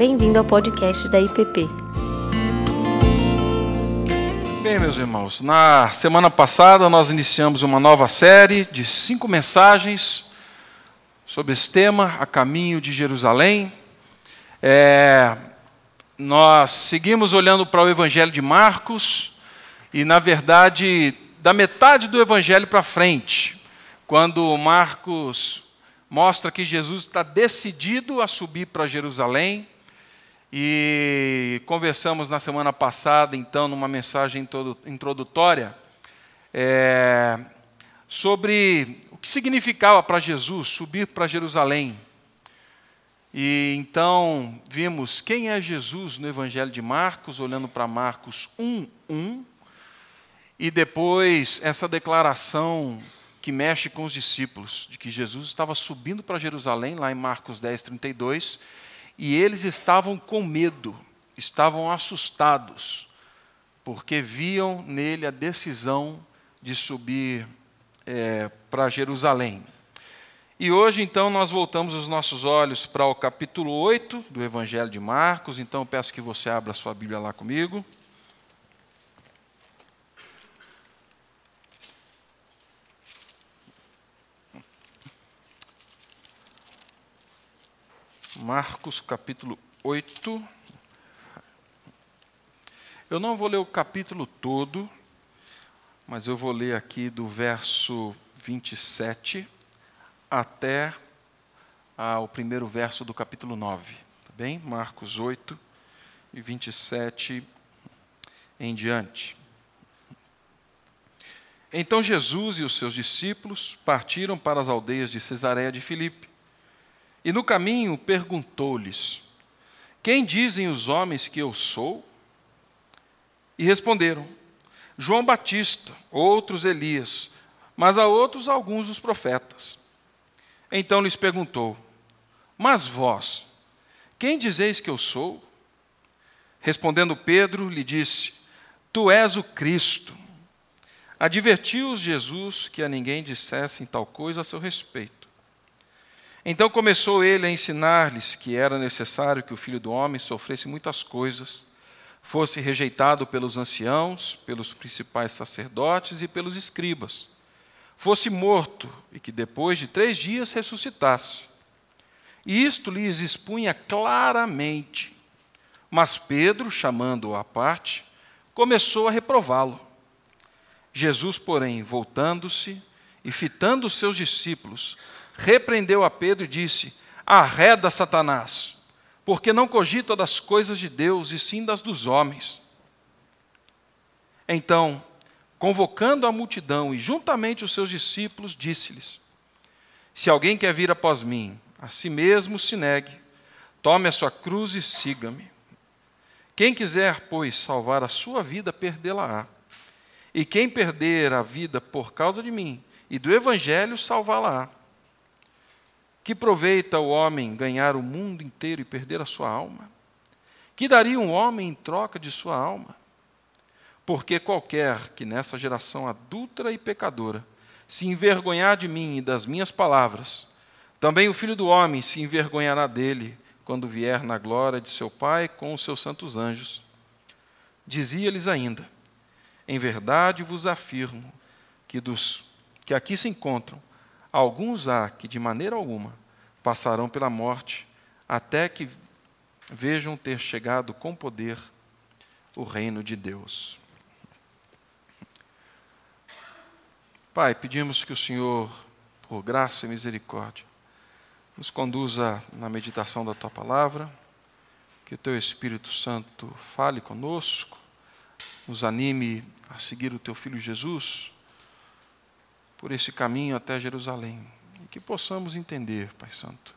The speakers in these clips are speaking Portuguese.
Bem-vindo ao podcast da IPP. Bem, meus irmãos, na semana passada nós iniciamos uma nova série de cinco mensagens sobre esse tema, a caminho de Jerusalém. É, nós seguimos olhando para o Evangelho de Marcos e, na verdade, da metade do Evangelho para frente, quando Marcos mostra que Jesus está decidido a subir para Jerusalém. E conversamos na semana passada, então, numa mensagem introdutória, é, sobre o que significava para Jesus subir para Jerusalém. E então vimos quem é Jesus no Evangelho de Marcos, olhando para Marcos 1, 1, e depois essa declaração que mexe com os discípulos, de que Jesus estava subindo para Jerusalém, lá em Marcos 10, 32, e eles estavam com medo, estavam assustados, porque viam nele a decisão de subir é, para Jerusalém. E hoje, então, nós voltamos os nossos olhos para o capítulo 8 do Evangelho de Marcos, então peço que você abra sua Bíblia lá comigo. Marcos capítulo 8. Eu não vou ler o capítulo todo, mas eu vou ler aqui do verso 27 até ah, o primeiro verso do capítulo 9. Tá bem? Marcos 8 e 27 em diante. Então Jesus e os seus discípulos partiram para as aldeias de Cesareia de Filipe. E no caminho perguntou-lhes: Quem dizem os homens que eu sou? E responderam: João Batista, outros Elias, mas a outros alguns dos profetas. Então lhes perguntou: Mas vós, quem dizeis que eu sou? Respondendo Pedro, lhe disse: Tu és o Cristo. Advertiu-os Jesus que a ninguém dissessem tal coisa a seu respeito. Então começou ele a ensinar-lhes que era necessário que o filho do homem sofresse muitas coisas, fosse rejeitado pelos anciãos, pelos principais sacerdotes e pelos escribas, fosse morto e que depois de três dias ressuscitasse. E isto lhes expunha claramente. Mas Pedro, chamando-o à parte, começou a reprová-lo. Jesus, porém, voltando-se e fitando os seus discípulos, repreendeu a Pedro e disse: Arreda, Satanás, porque não cogita das coisas de Deus e sim das dos homens. Então, convocando a multidão e juntamente os seus discípulos, disse-lhes: Se alguém quer vir após mim, a si mesmo se negue, tome a sua cruz e siga-me. Quem quiser, pois, salvar a sua vida, perdê-la-á. E quem perder a vida por causa de mim e do Evangelho, salvá-la-á. Que proveita o homem ganhar o mundo inteiro e perder a sua alma? Que daria um homem em troca de sua alma? Porque qualquer que nessa geração adulta e pecadora se envergonhar de mim e das minhas palavras, também o filho do homem se envergonhará dele quando vier na glória de seu Pai com os seus santos anjos. Dizia-lhes ainda: Em verdade vos afirmo que dos que aqui se encontram, Alguns há que de maneira alguma passarão pela morte, até que vejam ter chegado com poder o reino de Deus. Pai, pedimos que o Senhor, por graça e misericórdia, nos conduza na meditação da tua palavra, que o teu Espírito Santo fale conosco, nos anime a seguir o teu filho Jesus por esse caminho até Jerusalém. E que possamos entender, Pai Santo,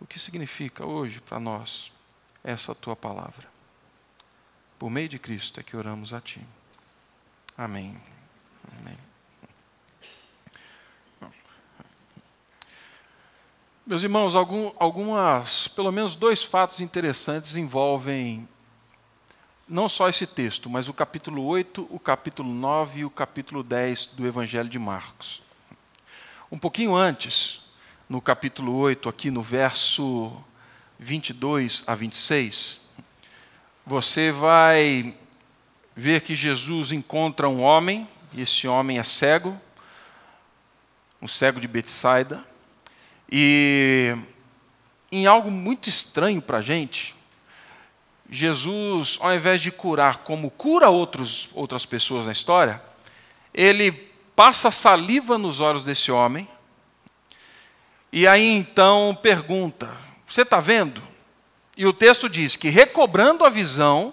o que significa hoje para nós essa tua palavra. Por meio de Cristo é que oramos a Ti. Amém. Amém. Meus irmãos, algum, algumas, pelo menos dois fatos interessantes envolvem não só esse texto, mas o capítulo 8, o capítulo 9 e o capítulo 10 do Evangelho de Marcos. Um pouquinho antes, no capítulo 8, aqui no verso 22 a 26, você vai ver que Jesus encontra um homem, e esse homem é cego, um cego de Betsaida, e em algo muito estranho para a gente, Jesus, ao invés de curar como cura outros, outras pessoas na história, ele passa saliva nos olhos desse homem, e aí então pergunta: Você está vendo? E o texto diz que, recobrando a visão,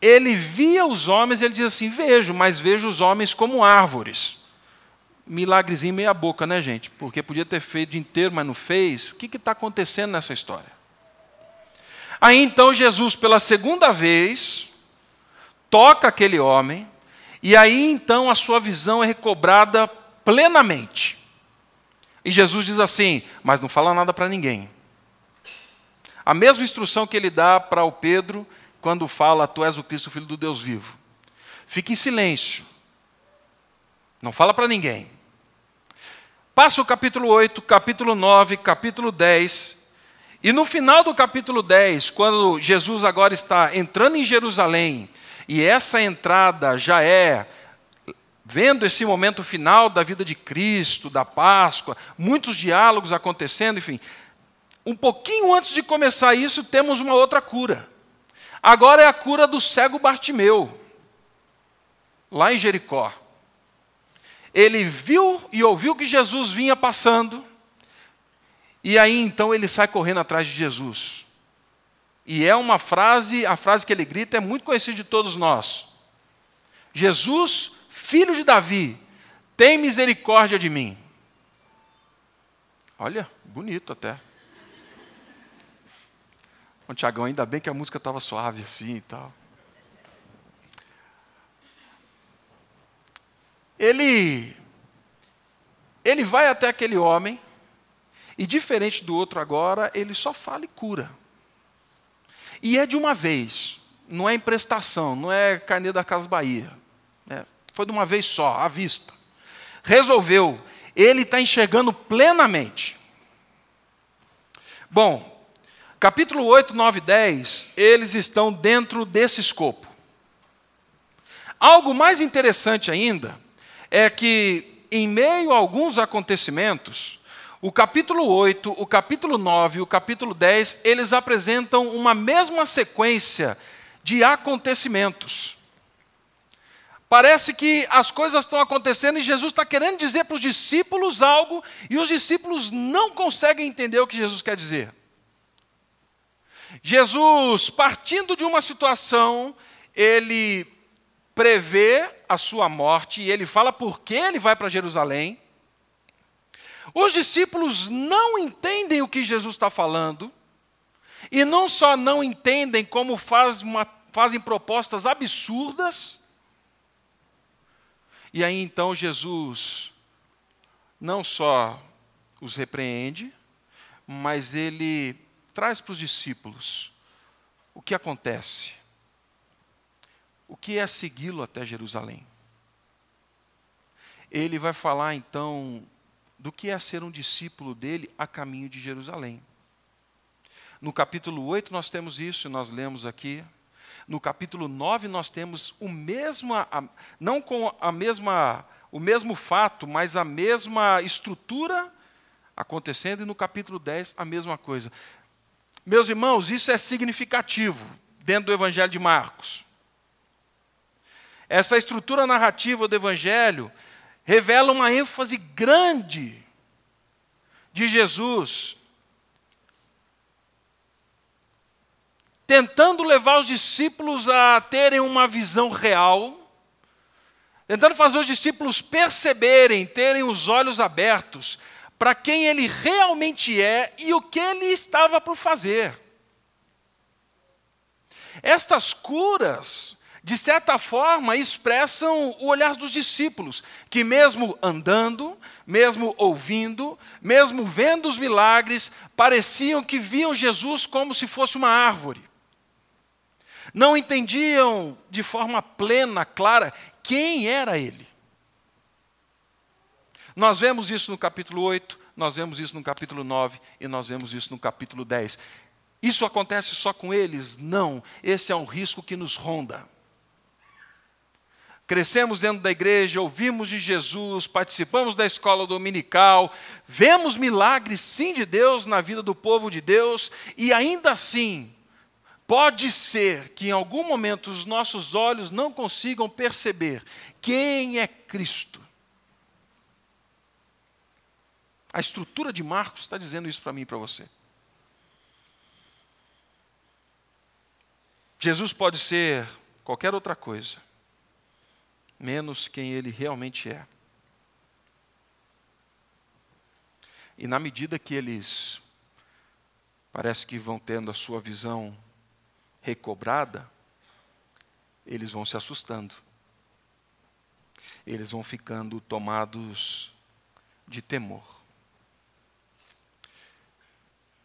ele via os homens, ele diz assim: Vejo, mas vejo os homens como árvores. Milagrezinho meia boca, né, gente? Porque podia ter feito de inteiro, mas não fez. O que está acontecendo nessa história? Aí então Jesus, pela segunda vez, toca aquele homem, e aí então a sua visão é recobrada plenamente. E Jesus diz assim: Mas não fala nada para ninguém. A mesma instrução que ele dá para o Pedro quando fala: Tu és o Cristo, filho do Deus vivo. Fique em silêncio. Não fala para ninguém. Passa o capítulo 8, capítulo 9, capítulo 10. E no final do capítulo 10, quando Jesus agora está entrando em Jerusalém, e essa entrada já é vendo esse momento final da vida de Cristo, da Páscoa, muitos diálogos acontecendo, enfim. Um pouquinho antes de começar isso, temos uma outra cura. Agora é a cura do cego Bartimeu, lá em Jericó. Ele viu e ouviu que Jesus vinha passando, e aí então ele sai correndo atrás de Jesus. E é uma frase, a frase que ele grita é muito conhecida de todos nós. Jesus filho de Davi, tem misericórdia de mim. Olha, bonito até. Bom, Tiagão, ainda bem que a música estava suave assim e tal. Ele, ele vai até aquele homem, e diferente do outro agora, ele só fala e cura. E é de uma vez, não é emprestação, não é carnê da Casa Bahia. É, foi de uma vez só, à vista. Resolveu. Ele está enxergando plenamente. Bom, capítulo 8, 9 e 10, eles estão dentro desse escopo. Algo mais interessante ainda é que, em meio a alguns acontecimentos, o capítulo 8, o capítulo 9 e o capítulo 10, eles apresentam uma mesma sequência de acontecimentos. Parece que as coisas estão acontecendo e Jesus está querendo dizer para os discípulos algo e os discípulos não conseguem entender o que Jesus quer dizer. Jesus, partindo de uma situação, ele prevê a sua morte e ele fala por que ele vai para Jerusalém. Os discípulos não entendem o que Jesus está falando, e não só não entendem, como faz uma, fazem propostas absurdas e aí então Jesus não só os repreende, mas ele traz para os discípulos o que acontece. O que é segui-lo até Jerusalém? Ele vai falar então do que é ser um discípulo dele a caminho de Jerusalém. No capítulo 8 nós temos isso, nós lemos aqui. No capítulo 9 nós temos o mesmo, não com a mesma, o mesmo fato, mas a mesma estrutura acontecendo, e no capítulo 10 a mesma coisa. Meus irmãos, isso é significativo dentro do Evangelho de Marcos. Essa estrutura narrativa do Evangelho revela uma ênfase grande de Jesus tentando levar os discípulos a terem uma visão real, tentando fazer os discípulos perceberem, terem os olhos abertos para quem ele realmente é e o que ele estava por fazer. Estas curas, de certa forma, expressam o olhar dos discípulos, que, mesmo andando, mesmo ouvindo, mesmo vendo os milagres, pareciam que viam Jesus como se fosse uma árvore não entendiam de forma plena, clara, quem era ele. Nós vemos isso no capítulo 8, nós vemos isso no capítulo 9 e nós vemos isso no capítulo 10. Isso acontece só com eles? Não, esse é um risco que nos ronda. Crescemos dentro da igreja, ouvimos de Jesus, participamos da escola dominical, vemos milagres sim de Deus na vida do povo de Deus, e ainda assim, pode ser que em algum momento os nossos olhos não consigam perceber quem é Cristo. A estrutura de Marcos está dizendo isso para mim e para você. Jesus pode ser qualquer outra coisa, menos quem ele realmente é. E na medida que eles parece que vão tendo a sua visão recobrada, eles vão se assustando. Eles vão ficando tomados de temor.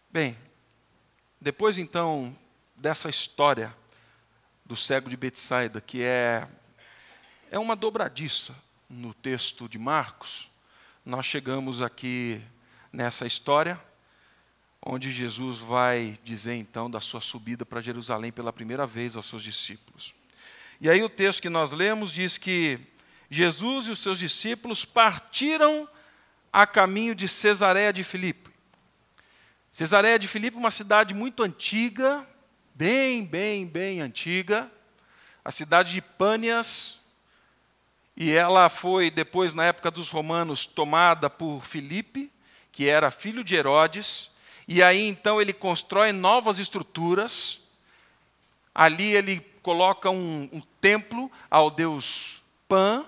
Bem, depois então dessa história do cego de Betsaida, que é, é uma dobradiça no texto de Marcos, nós chegamos aqui nessa história, onde Jesus vai dizer então da sua subida para Jerusalém pela primeira vez aos seus discípulos. E aí o texto que nós lemos diz que Jesus e os seus discípulos partiram a caminho de Cesareia de Filipe. Cesareia de Filipe, uma cidade muito antiga, bem, bem, bem antiga, a cidade de Pânias, e ela foi depois, na época dos romanos, tomada por Filipe, que era filho de Herodes, e aí então ele constrói novas estruturas, ali ele coloca um, um templo ao deus Pan,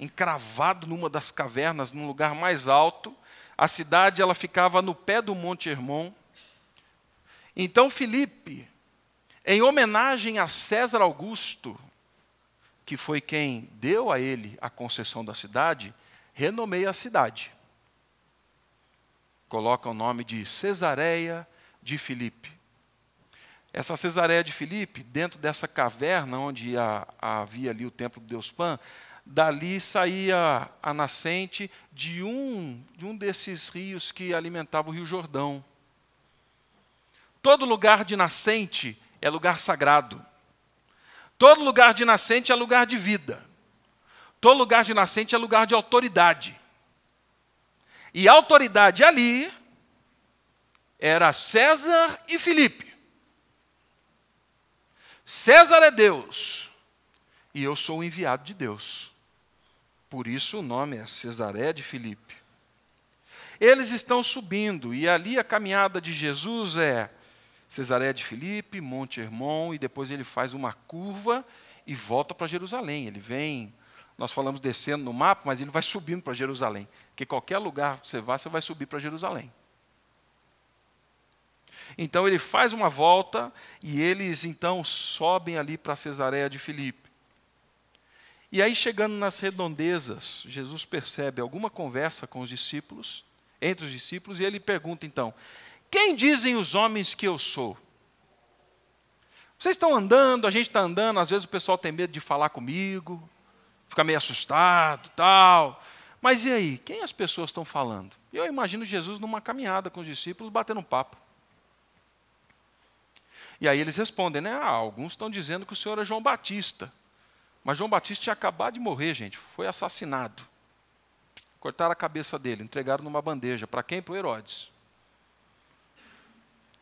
encravado numa das cavernas, num lugar mais alto, a cidade ela ficava no pé do Monte Hermon. Então Filipe, em homenagem a César Augusto, que foi quem deu a ele a concessão da cidade, renomeia a cidade. Coloca o nome de Cesareia de Filipe. Essa Cesareia de Filipe, dentro dessa caverna onde havia ali o templo de Deus Pan, dali saía a nascente de um, de um desses rios que alimentava o Rio Jordão. Todo lugar de nascente é lugar sagrado. Todo lugar de nascente é lugar de vida. Todo lugar de nascente é lugar de autoridade. E a autoridade ali era César e Filipe. César é Deus e eu sou o enviado de Deus. Por isso o nome é Cesaré de Filipe. Eles estão subindo e ali a caminhada de Jesus é Cesareia de Filipe, Monte Hermon, e depois ele faz uma curva e volta para Jerusalém. Ele vem, nós falamos descendo no mapa, mas ele vai subindo para Jerusalém. Porque qualquer lugar que você vá, você vai subir para Jerusalém. Então ele faz uma volta e eles então sobem ali para Cesareia de Filipe. E aí, chegando nas redondezas, Jesus percebe alguma conversa com os discípulos, entre os discípulos, e ele pergunta então: quem dizem os homens que eu sou? Vocês estão andando, a gente está andando, às vezes o pessoal tem medo de falar comigo, fica meio assustado, tal. Mas e aí, quem as pessoas estão falando? Eu imagino Jesus numa caminhada com os discípulos, batendo um papo. E aí eles respondem, né? Ah, alguns estão dizendo que o senhor é João Batista. Mas João Batista tinha acabado de morrer, gente, foi assassinado. Cortaram a cabeça dele, entregaram numa bandeja. Para quem? Para o Herodes.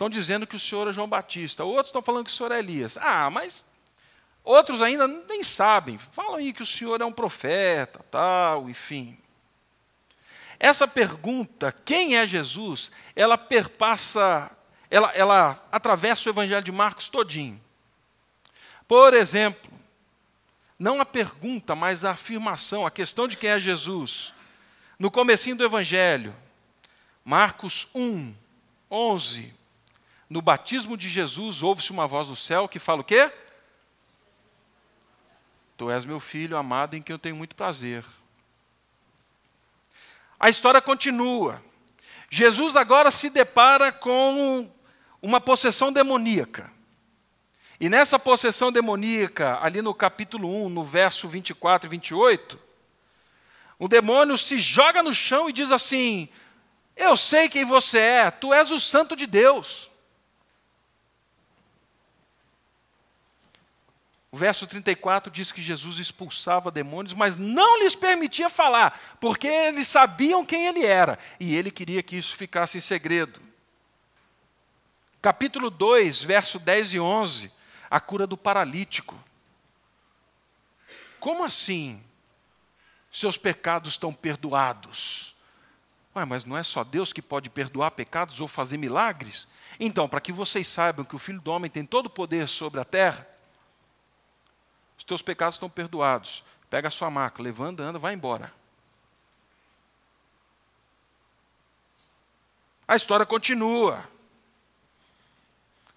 Estão dizendo que o senhor é João Batista, outros estão falando que o senhor é Elias. Ah, mas outros ainda nem sabem. Falam aí que o senhor é um profeta, tal, enfim. Essa pergunta, quem é Jesus, ela perpassa, ela, ela atravessa o evangelho de Marcos todinho. Por exemplo, não a pergunta, mas a afirmação, a questão de quem é Jesus. No comecinho do evangelho, Marcos 1, 11, no batismo de Jesus, ouve-se uma voz do céu que fala o quê? Tu és meu filho amado em quem eu tenho muito prazer. A história continua. Jesus agora se depara com uma possessão demoníaca. E nessa possessão demoníaca, ali no capítulo 1, no verso 24 e 28, o demônio se joga no chão e diz assim: Eu sei quem você é, tu és o santo de Deus. O verso 34 diz que Jesus expulsava demônios, mas não lhes permitia falar, porque eles sabiam quem ele era e ele queria que isso ficasse em segredo. Capítulo 2, verso 10 e 11, a cura do paralítico. Como assim? Seus pecados estão perdoados. Ué, mas não é só Deus que pode perdoar pecados ou fazer milagres? Então, para que vocês saibam que o Filho do Homem tem todo o poder sobre a terra, os teus pecados estão perdoados. Pega a sua maca, levanta, anda, vai embora. A história continua.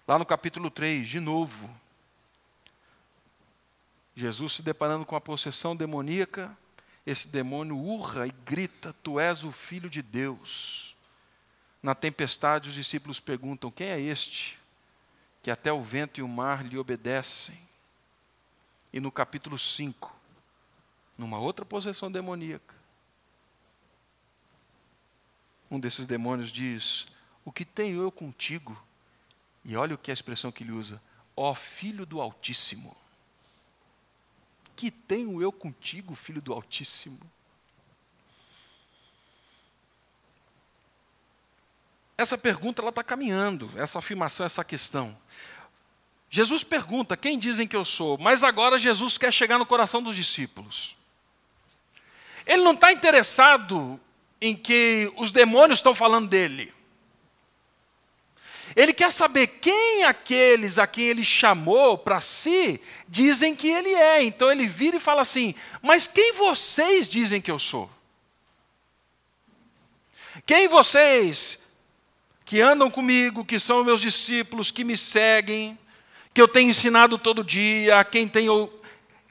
Lá no capítulo 3, de novo. Jesus se deparando com a possessão demoníaca, esse demônio urra e grita: Tu és o filho de Deus. Na tempestade, os discípulos perguntam: Quem é este que até o vento e o mar lhe obedecem? E no capítulo 5, numa outra possessão demoníaca, um desses demônios diz: O que tenho eu contigo? E olha o que é a expressão que ele usa: Ó filho do Altíssimo. Que tenho eu contigo, filho do Altíssimo? Essa pergunta ela está caminhando, essa afirmação, essa questão. Jesus pergunta: quem dizem que eu sou? Mas agora Jesus quer chegar no coração dos discípulos. Ele não está interessado em que os demônios estão falando dele. Ele quer saber quem aqueles a quem ele chamou para si dizem que ele é. Então ele vira e fala assim: Mas quem vocês dizem que eu sou? Quem vocês que andam comigo, que são meus discípulos, que me seguem, que eu tenho ensinado todo dia, a quem tenho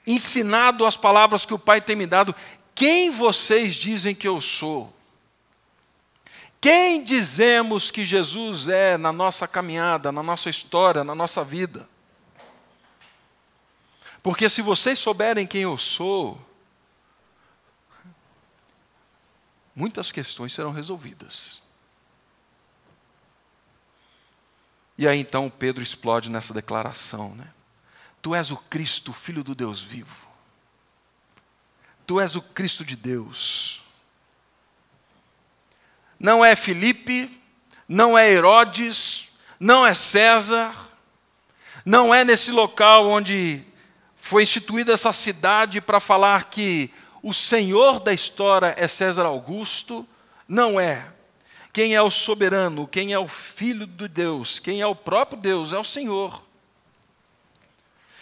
ensinado as palavras que o Pai tem me dado, quem vocês dizem que eu sou? Quem dizemos que Jesus é na nossa caminhada, na nossa história, na nossa vida? Porque se vocês souberem quem eu sou, muitas questões serão resolvidas. E aí então Pedro explode nessa declaração, né? Tu és o Cristo, filho do Deus vivo. Tu és o Cristo de Deus não é Filipe, não é Herodes, não é César, não é nesse local onde foi instituída essa cidade para falar que o senhor da história é César Augusto, não é. Quem é o soberano, quem é o filho de Deus, quem é o próprio Deus, é o Senhor.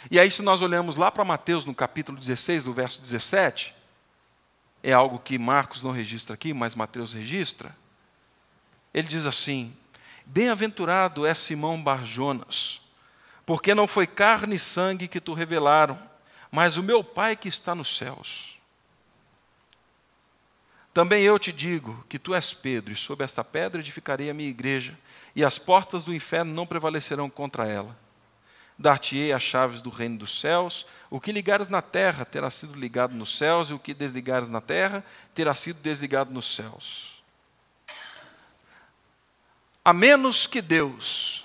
E aí, se nós olhamos lá para Mateus, no capítulo 16, no verso 17, é algo que Marcos não registra aqui, mas Mateus registra. Ele diz assim: Bem-aventurado é Simão Barjonas, porque não foi carne e sangue que tu revelaram, mas o meu Pai que está nos céus. Também eu te digo que tu és Pedro, e sobre esta pedra edificarei a minha igreja, e as portas do inferno não prevalecerão contra ela. Dar-te-ei as chaves do reino dos céus. O que ligares na terra terá sido ligado nos céus, e o que desligares na terra terá sido desligado nos céus a menos que Deus,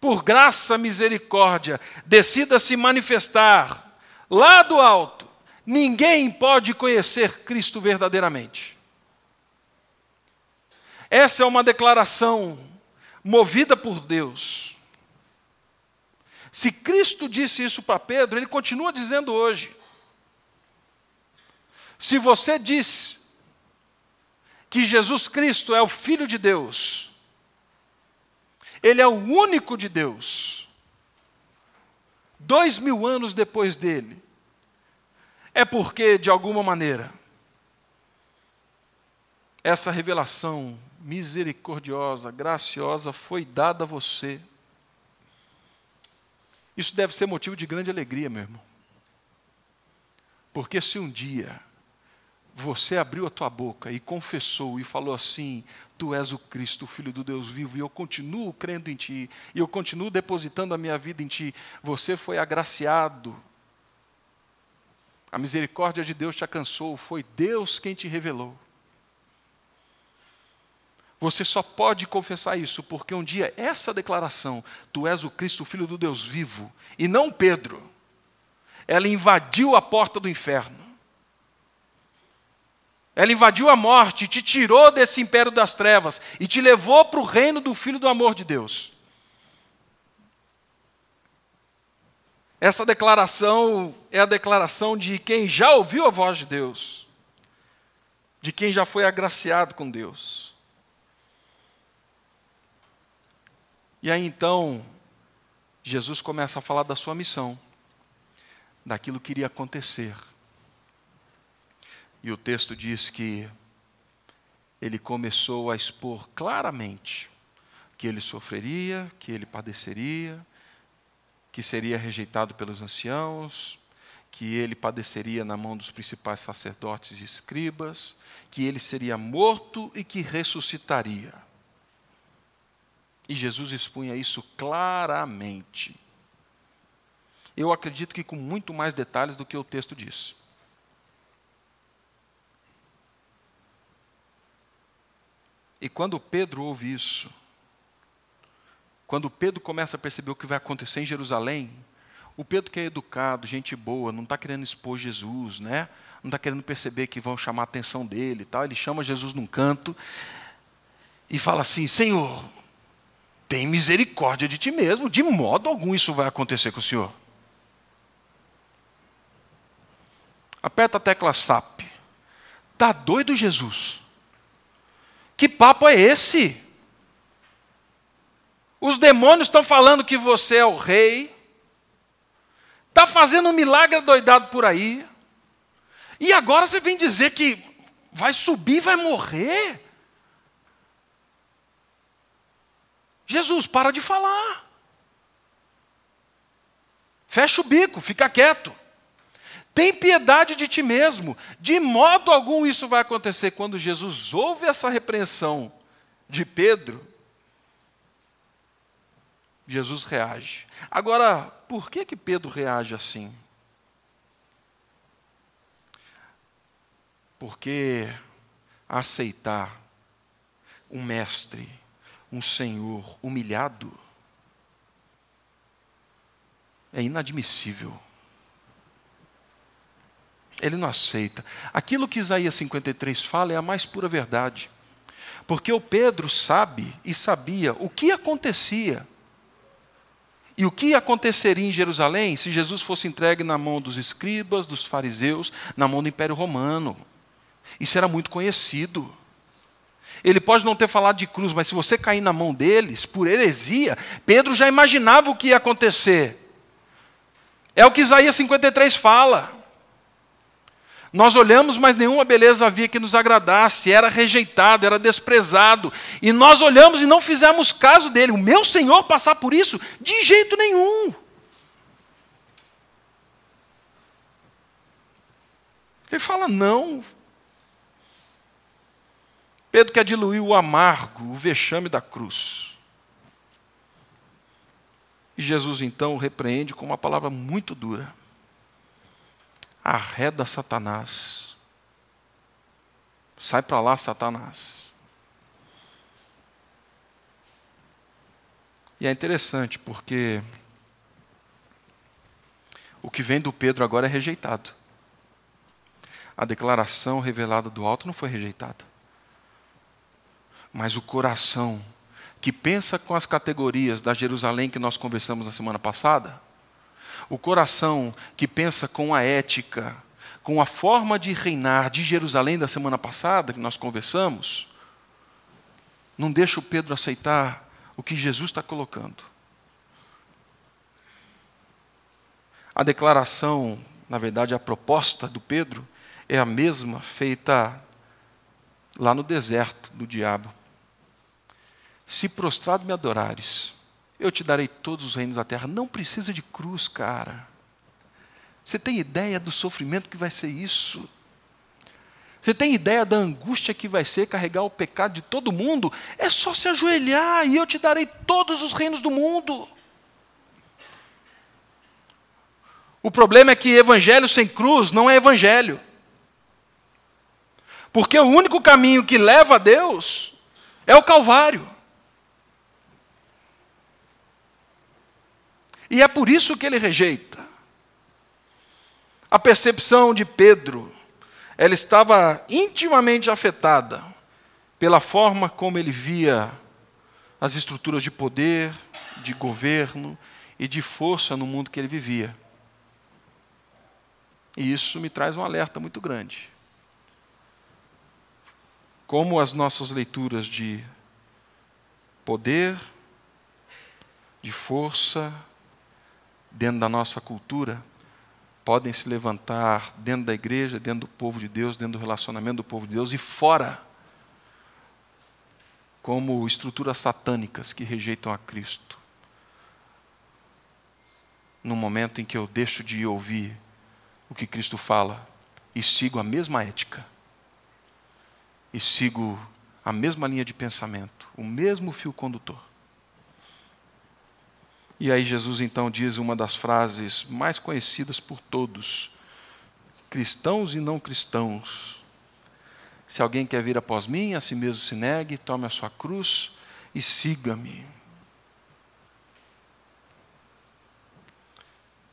por graça, misericórdia, decida se manifestar lá do alto, ninguém pode conhecer Cristo verdadeiramente. Essa é uma declaração movida por Deus. Se Cristo disse isso para Pedro, ele continua dizendo hoje. Se você disse que Jesus Cristo é o Filho de Deus, Ele é o único de Deus, dois mil anos depois dele, é porque, de alguma maneira, essa revelação misericordiosa, graciosa foi dada a você. Isso deve ser motivo de grande alegria, meu irmão. Porque se um dia você abriu a tua boca e confessou e falou assim: Tu és o Cristo, o Filho do Deus vivo, e eu continuo crendo em Ti, e eu continuo depositando a minha vida em Ti. Você foi agraciado. A misericórdia de Deus te alcançou, foi Deus quem te revelou. Você só pode confessar isso porque um dia essa declaração, tu és o Cristo, o Filho do Deus vivo, e não Pedro, ela invadiu a porta do inferno. Ela invadiu a morte, te tirou desse império das trevas e te levou para o reino do Filho do amor de Deus. Essa declaração é a declaração de quem já ouviu a voz de Deus, de quem já foi agraciado com Deus. E aí então, Jesus começa a falar da sua missão, daquilo que iria acontecer. E o texto diz que ele começou a expor claramente que ele sofreria, que ele padeceria, que seria rejeitado pelos anciãos, que ele padeceria na mão dos principais sacerdotes e escribas, que ele seria morto e que ressuscitaria. E Jesus expunha isso claramente. Eu acredito que com muito mais detalhes do que o texto diz. E quando Pedro ouve isso, quando Pedro começa a perceber o que vai acontecer em Jerusalém, o Pedro que é educado, gente boa, não está querendo expor Jesus, né? não está querendo perceber que vão chamar a atenção dele e tal. Ele chama Jesus num canto e fala assim: Senhor, tem misericórdia de ti mesmo, de modo algum isso vai acontecer com o Senhor. Aperta a tecla SAP. Tá doido, Jesus? Que papo é esse? Os demônios estão falando que você é o rei, está fazendo um milagre doidado por aí, e agora você vem dizer que vai subir, vai morrer? Jesus, para de falar. Fecha o bico, fica quieto. Tem piedade de ti mesmo. De modo algum isso vai acontecer. Quando Jesus ouve essa repreensão de Pedro, Jesus reage. Agora, por que que Pedro reage assim? Porque aceitar um mestre, um senhor humilhado é inadmissível. Ele não aceita. Aquilo que Isaías 53 fala é a mais pura verdade. Porque o Pedro sabe e sabia o que acontecia. E o que aconteceria em Jerusalém se Jesus fosse entregue na mão dos escribas, dos fariseus, na mão do Império Romano? Isso era muito conhecido. Ele pode não ter falado de cruz, mas se você cair na mão deles, por heresia, Pedro já imaginava o que ia acontecer. É o que Isaías 53 fala. Nós olhamos, mas nenhuma beleza havia que nos agradasse, era rejeitado, era desprezado. E nós olhamos e não fizemos caso dele. O meu Senhor passar por isso? De jeito nenhum. Ele fala: não. Pedro quer diluir o amargo, o vexame da cruz. E Jesus então o repreende com uma palavra muito dura arreda Satanás. Sai para lá, Satanás. E é interessante porque o que vem do Pedro agora é rejeitado. A declaração revelada do alto não foi rejeitada. Mas o coração que pensa com as categorias da Jerusalém que nós conversamos na semana passada, o coração que pensa com a ética, com a forma de reinar de Jerusalém da semana passada, que nós conversamos, não deixa o Pedro aceitar o que Jesus está colocando. A declaração, na verdade, a proposta do Pedro é a mesma feita lá no deserto do diabo. Se prostrado me adorares, eu te darei todos os reinos da terra. Não precisa de cruz, cara. Você tem ideia do sofrimento que vai ser isso? Você tem ideia da angústia que vai ser carregar o pecado de todo mundo? É só se ajoelhar e eu te darei todos os reinos do mundo. O problema é que evangelho sem cruz não é evangelho. Porque o único caminho que leva a Deus É o Calvário. E é por isso que ele rejeita. A percepção de Pedro, ela estava intimamente afetada pela forma como ele via as estruturas de poder, de governo e de força no mundo que ele vivia. E isso me traz um alerta muito grande. Como as nossas leituras de poder, de força, dentro da nossa cultura, podem se levantar dentro da igreja, dentro do povo de Deus, dentro do relacionamento do povo de Deus e fora, como estruturas satânicas que rejeitam a Cristo. No momento em que eu deixo de ouvir o que Cristo fala e sigo a mesma ética, e sigo a mesma linha de pensamento, o mesmo fio condutor. E aí Jesus então diz uma das frases mais conhecidas por todos, cristãos e não cristãos. Se alguém quer vir após mim, a si mesmo se negue, tome a sua cruz e siga-me.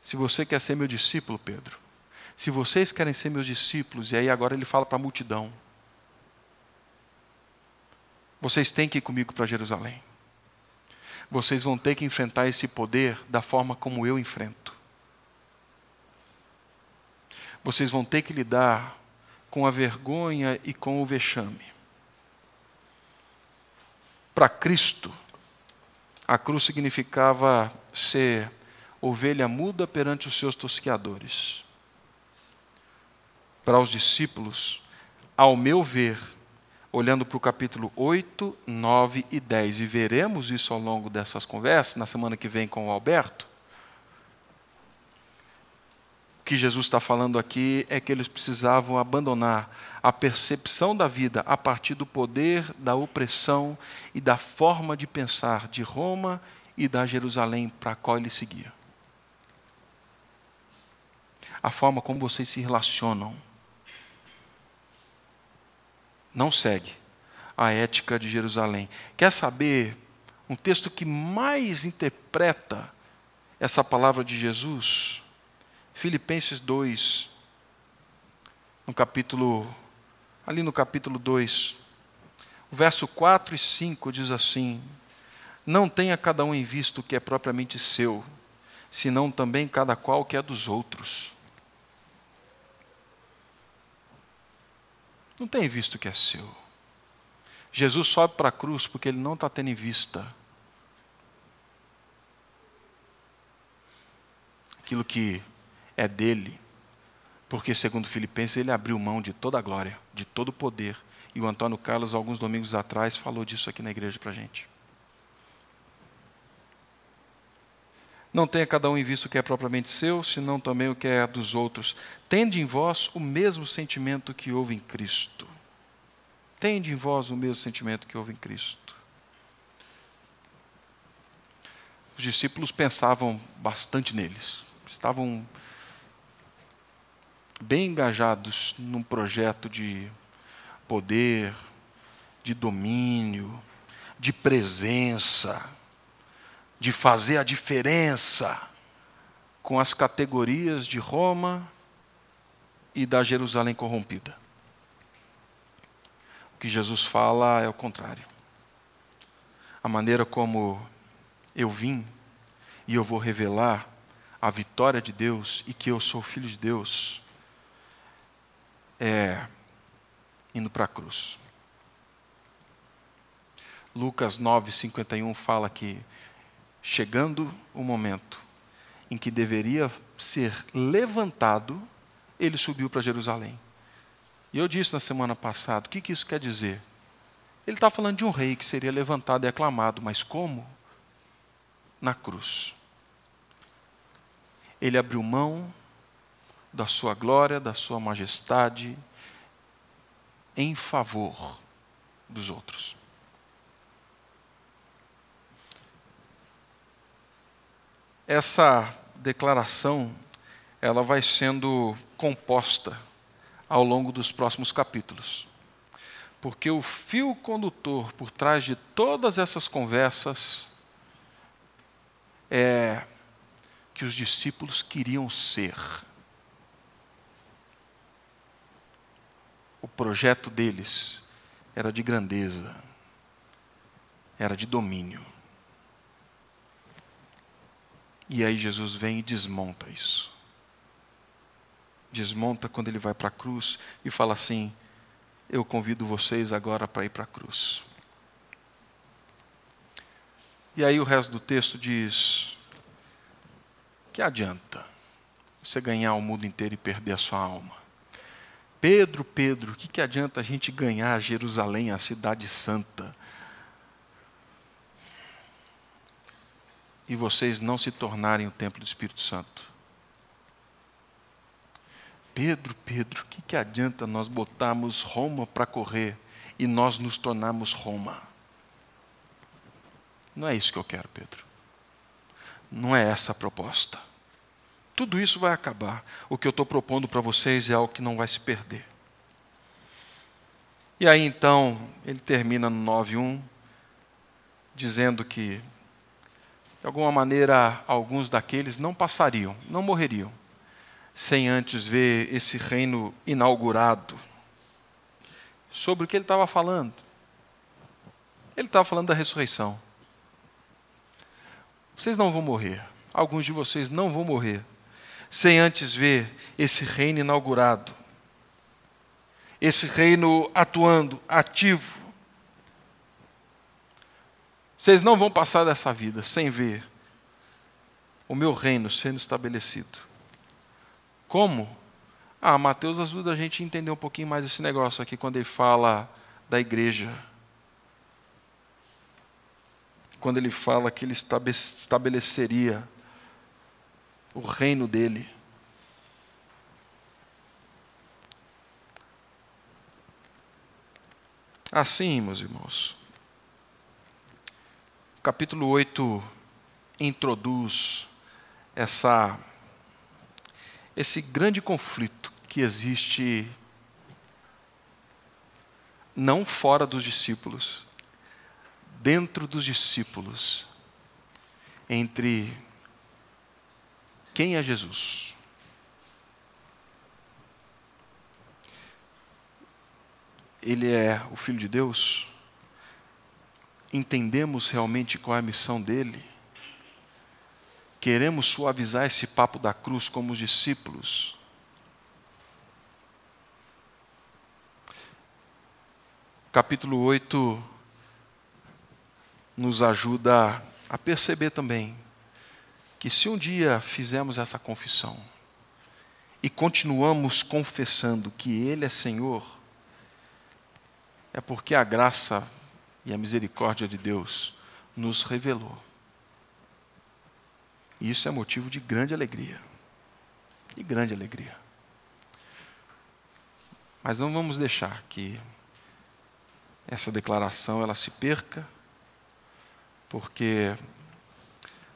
Se você quer ser meu discípulo, Pedro, se vocês querem ser meus discípulos, e aí agora ele fala para a multidão, vocês têm que ir comigo para Jerusalém vocês vão ter que enfrentar esse poder da forma como eu enfrento. Vocês vão ter que lidar com a vergonha e com o vexame. Para Cristo, a cruz significava ser ovelha muda perante os seus tosqueadores. Para os discípulos, ao meu ver, olhando para o capítulo 8, 9 e 10. E veremos isso ao longo dessas conversas, na semana que vem com o Alberto. O que Jesus está falando aqui é que eles precisavam abandonar a percepção da vida a partir do poder, da opressão e da forma de pensar de Roma e da Jerusalém para a qual ele seguia. A forma como vocês se relacionam não segue a ética de Jerusalém. Quer saber um texto que mais interpreta essa palavra de Jesus? Filipenses 2, no capítulo, ali no capítulo 2, o verso 4 e 5 diz assim: Não tenha cada um em vista o que é propriamente seu, senão também cada qual o que é dos outros. Não tem visto que é seu. Jesus sobe para a cruz porque ele não está tendo em vista aquilo que é dele, porque, segundo Filipenses, ele abriu mão de toda a glória, de todo o poder. E o Antônio Carlos, alguns domingos atrás, falou disso aqui na igreja para a gente. Não tenha cada um em vista o que é propriamente seu, senão também o que é dos outros. Tende em vós o mesmo sentimento que houve em Cristo. Tende em vós o mesmo sentimento que houve em Cristo. Os discípulos pensavam bastante neles. Estavam bem engajados num projeto de poder, de domínio, de presença de fazer a diferença com as categorias de Roma e da Jerusalém corrompida. O que Jesus fala é o contrário. A maneira como eu vim e eu vou revelar a vitória de Deus e que eu sou filho de Deus é indo para a cruz. Lucas 9:51 fala que chegando o momento em que deveria ser levantado, ele subiu para Jerusalém. E eu disse na semana passada, o que, que isso quer dizer? Ele está falando de um rei que seria levantado e aclamado, mas como? Na cruz. Ele abriu mão da sua glória, da sua majestade, em favor dos outros. Essa declaração ela vai sendo composta ao longo dos próximos capítulos. Porque o fio condutor por trás de todas essas conversas é que os discípulos queriam ser. O projeto deles era de grandeza, era de domínio. E aí Jesus vem e desmonta isso. Desmonta quando ele vai para a cruz e fala assim: Eu convido vocês agora para ir para a cruz. E aí o resto do texto diz: Que adianta você ganhar o mundo inteiro e perder a sua alma? Pedro, Pedro, o que, que adianta a gente ganhar Jerusalém, a cidade santa, e vocês não se tornarem o templo do Espírito Santo? Pedro, Pedro, o que, que adianta nós botarmos Roma para correr e nós nos tornarmos Roma? Não é isso que eu quero, Pedro. Não é essa a proposta. Tudo isso vai acabar. O que eu estou propondo para vocês é algo que não vai se perder. E aí então, ele termina no 9.1, dizendo que, de alguma maneira, alguns daqueles não passariam, não morreriam, sem antes ver esse reino inaugurado. Sobre o que ele estava falando? Ele estava falando da ressurreição. Vocês não vão morrer, alguns de vocês não vão morrer, sem antes ver esse reino inaugurado, esse reino atuando, ativo. Vocês não vão passar dessa vida sem ver o meu reino sendo estabelecido. Como? Ah, Mateus ajuda a gente a entender um pouquinho mais esse negócio aqui quando ele fala da igreja. Quando ele fala que ele estabeleceria o reino dele. Assim, meus irmãos, capítulo 8 introduz essa, esse grande conflito que existe não fora dos discípulos, dentro dos discípulos, entre quem é Jesus? Ele é o Filho de Deus? Entendemos realmente qual é a missão dele? Queremos suavizar esse papo da cruz como os discípulos? Capítulo 8 nos ajuda a perceber também que se um dia fizermos essa confissão e continuamos confessando que Ele é Senhor, é porque a graça e a misericórdia de Deus nos revelou. E isso é motivo de grande alegria. De grande alegria. Mas não vamos deixar que essa declaração ela se perca, porque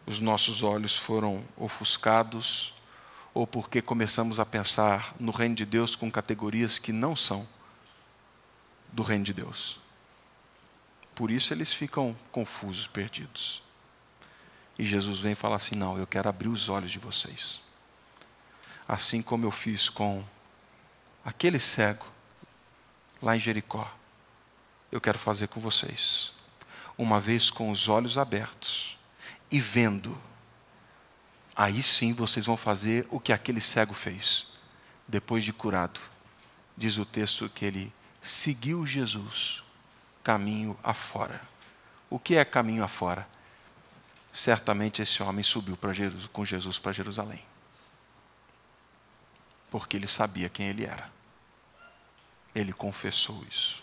os nossos olhos foram ofuscados, ou porque começamos a pensar no reino de Deus com categorias que não são do reino de Deus. Por isso eles ficam confusos, perdidos. E Jesus vem e fala assim: Não, eu quero abrir os olhos de vocês. Assim como eu fiz com aquele cego lá em Jericó, eu quero fazer com vocês. Uma vez com os olhos abertos e vendo, aí sim vocês vão fazer o que aquele cego fez, depois de curado. Diz o texto que ele seguiu Jesus caminho afora. O que é caminho afora? Certamente esse homem subiu Jesus, com Jesus para Jerusalém. Porque ele sabia quem ele era. Ele confessou isso.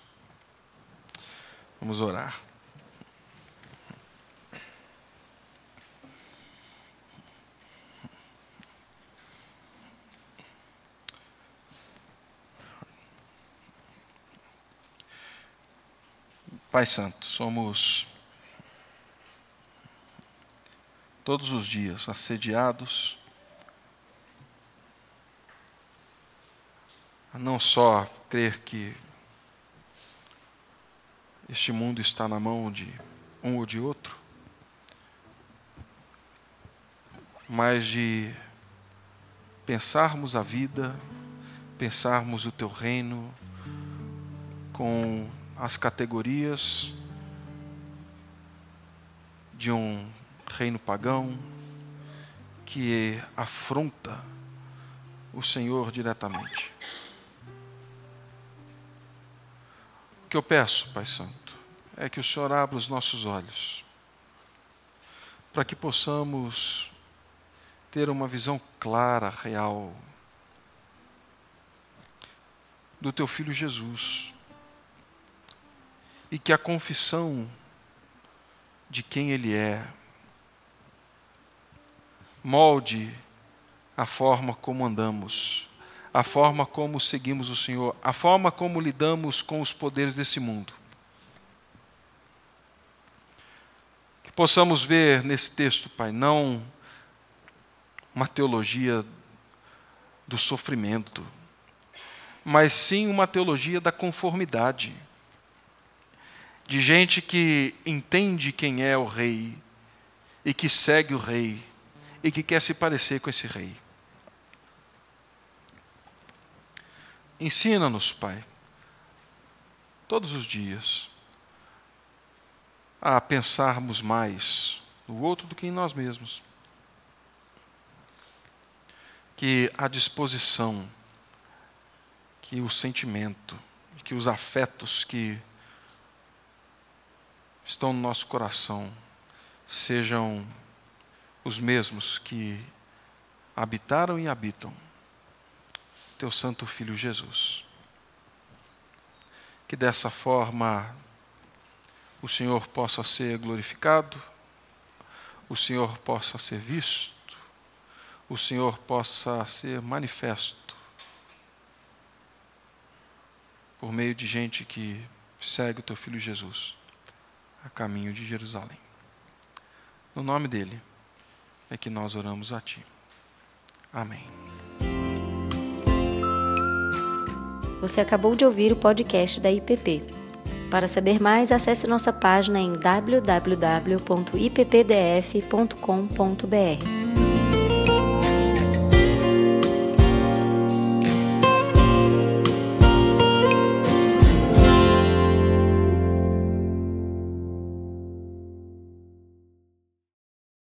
Vamos orar. Pai Santo, somos todos os dias assediados a não só crer que este mundo está na mão de um ou de outro, mas de pensarmos a vida, pensarmos o teu reino com as categorias de um reino pagão que afronta o Senhor diretamente. O que eu peço, Pai Santo, é que o Senhor abra os nossos olhos para que possamos ter uma visão clara, real, do Teu Filho Jesus. E que a confissão de quem Ele é molde a forma como andamos, a forma como seguimos o Senhor, a forma como lidamos com os poderes desse mundo. Que possamos ver nesse texto, Pai, não uma teologia do sofrimento, mas sim uma teologia da conformidade. De gente que entende quem é o rei e que segue o rei e que quer se parecer com esse rei. Ensina-nos, Pai, todos os dias, a pensarmos mais no outro do que em nós mesmos que a disposição, que o sentimento, que os afetos que estão no nosso coração sejam os mesmos que habitaram e habitam teu santo filho Jesus. Que dessa forma o Senhor possa ser glorificado, o Senhor possa ser visto, o Senhor possa ser manifesto por meio de gente que segue o teu filho Jesus a caminho de Jerusalém. No nome dele é que nós oramos a ti. Amém. Você acabou de ouvir o podcast da IPP. Para saber mais, acesse nossa página em www.ippdf.com.br.